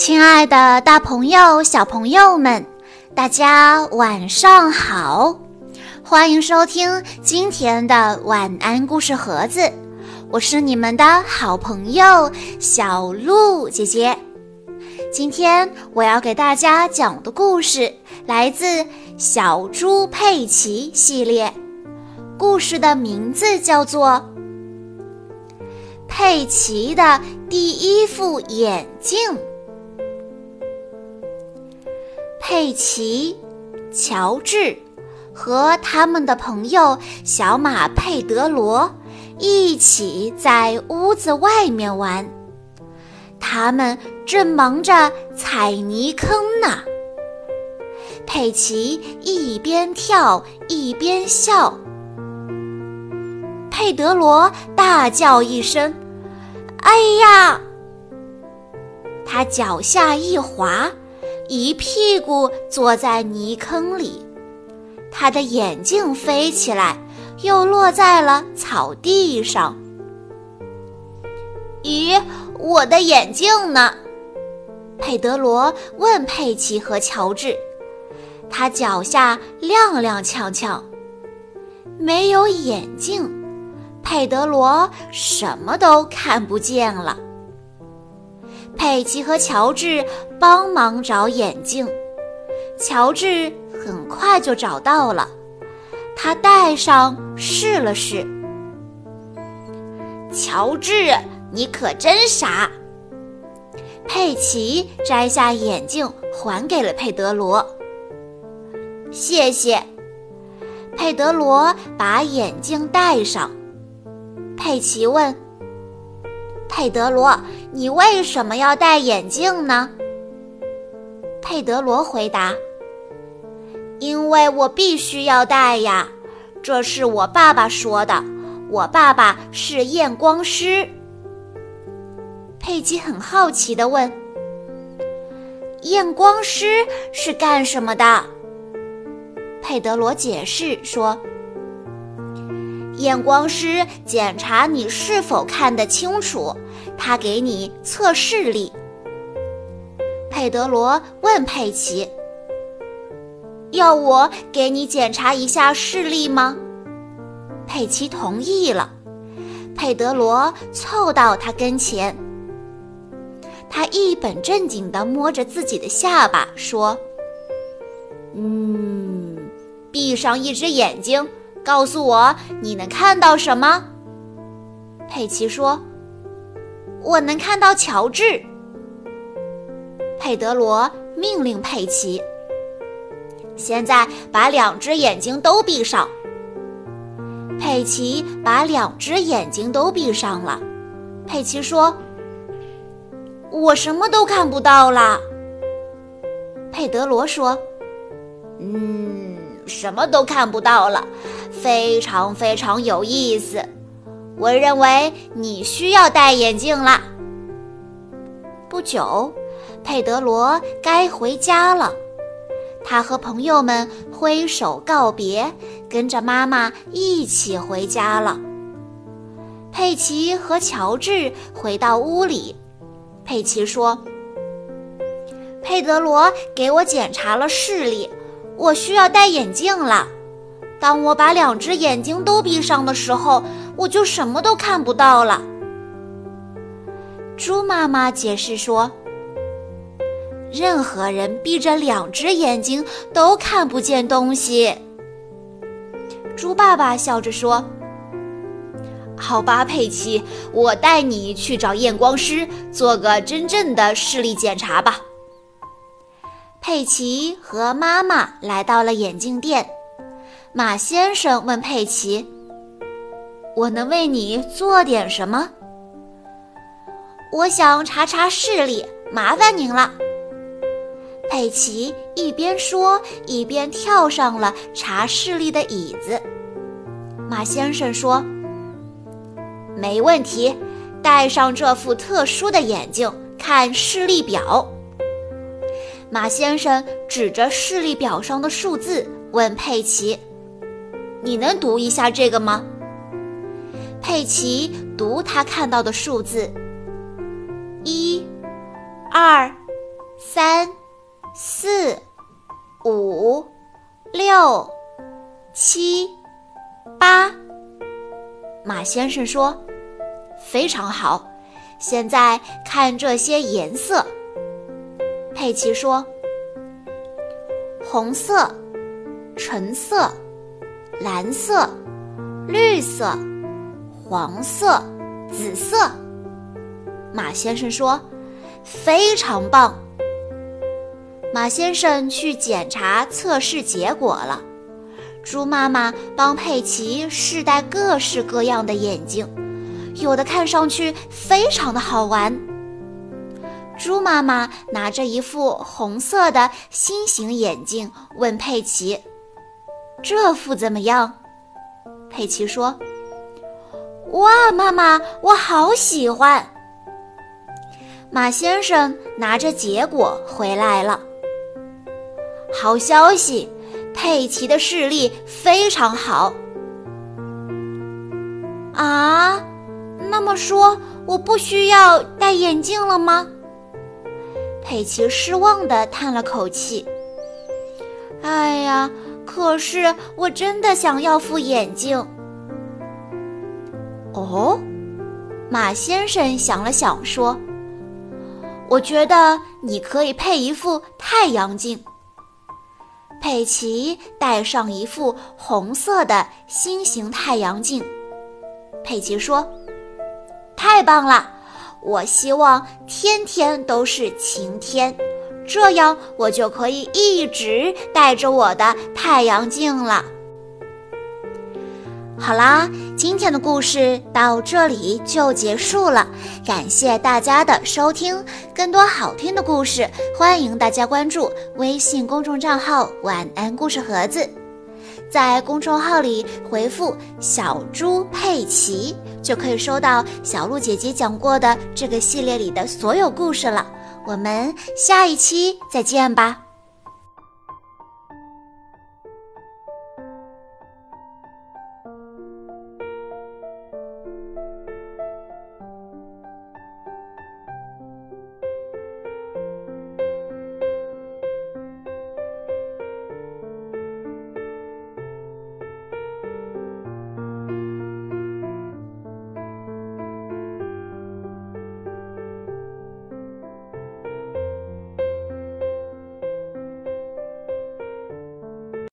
亲爱的，大朋友、小朋友们，大家晚上好！欢迎收听今天的晚安故事盒子，我是你们的好朋友小鹿姐姐。今天我要给大家讲的故事来自《小猪佩奇》系列，故事的名字叫做《佩奇的第一副眼镜》。佩奇、乔治和他们的朋友小马佩德罗一起在屋子外面玩，他们正忙着踩泥坑呢。佩奇一边跳一边笑，佩德罗大叫一声：“哎呀！”他脚下一滑。一屁股坐在泥坑里，他的眼镜飞起来，又落在了草地上。咦，我的眼镜呢？佩德罗问佩奇和乔治。他脚下踉踉跄跄，没有眼镜，佩德罗什么都看不见了。佩奇和乔治帮忙找眼镜，乔治很快就找到了，他戴上试了试。乔治，你可真傻！佩奇摘下眼镜还给了佩德罗。谢谢。佩德罗把眼镜戴上。佩奇问。佩德罗，你为什么要戴眼镜呢？佩德罗回答：“因为我必须要戴呀，这是我爸爸说的。我爸爸是验光师。”佩奇很好奇地问：“验光师是干什么的？”佩德罗解释说。验光师检查你是否看得清楚，他给你测视力。佩德罗问佩奇：“要我给你检查一下视力吗？”佩奇同意了。佩德罗凑到他跟前，他一本正经地摸着自己的下巴说：“嗯，闭上一只眼睛。”告诉我你能看到什么？佩奇说：“我能看到乔治。”佩德罗命令佩奇：“现在把两只眼睛都闭上。”佩奇把两只眼睛都闭上了。佩奇说：“我什么都看不到了。”佩德罗说：“嗯，什么都看不到了。”非常非常有意思，我认为你需要戴眼镜了。不久，佩德罗该回家了，他和朋友们挥手告别，跟着妈妈一起回家了。佩奇和乔治回到屋里，佩奇说：“佩德罗给我检查了视力，我需要戴眼镜了。”当我把两只眼睛都闭上的时候，我就什么都看不到了。猪妈妈解释说：“任何人闭着两只眼睛都看不见东西。”猪爸爸笑着说：“好吧，佩奇，我带你去找验光师，做个真正的视力检查吧。”佩奇和妈妈来到了眼镜店。马先生问佩奇：“我能为你做点什么？”“我想查查视力，麻烦您了。”佩奇一边说，一边跳上了查视力的椅子。马先生说：“没问题，戴上这副特殊的眼镜，看视力表。”马先生指着视力表上的数字问佩奇。你能读一下这个吗？佩奇读他看到的数字：一、二、三、四、五、六、七、八。马先生说：“非常好，现在看这些颜色。”佩奇说：“红色、橙色、蓝色、绿色、黄色、紫色。”马先生说：“非常棒。”马先生去检查测试结果了。猪妈妈帮佩奇试戴各式各样的眼镜，有的看上去非常的好玩。猪妈妈拿着一副红色的心形眼镜，问佩奇：“这副怎么样？”佩奇说：“哇，妈妈，我好喜欢。”马先生拿着结果回来了。好消息！佩奇的视力非常好。啊，那么说我不需要戴眼镜了吗？佩奇失望地叹了口气。哎呀，可是我真的想要副眼镜。哦，马先生想了想说：“我觉得你可以配一副太阳镜。”佩奇戴上一副红色的心形太阳镜。佩奇说：“太棒了！我希望天天都是晴天，这样我就可以一直戴着我的太阳镜了。”好啦，今天的故事到这里就结束了，感谢大家的收听。更多好听的故事，欢迎大家关注微信公众账号“晚安故事盒子”。在公众号里回复“小猪佩奇”，就可以收到小鹿姐姐讲过的这个系列里的所有故事了。我们下一期再见吧。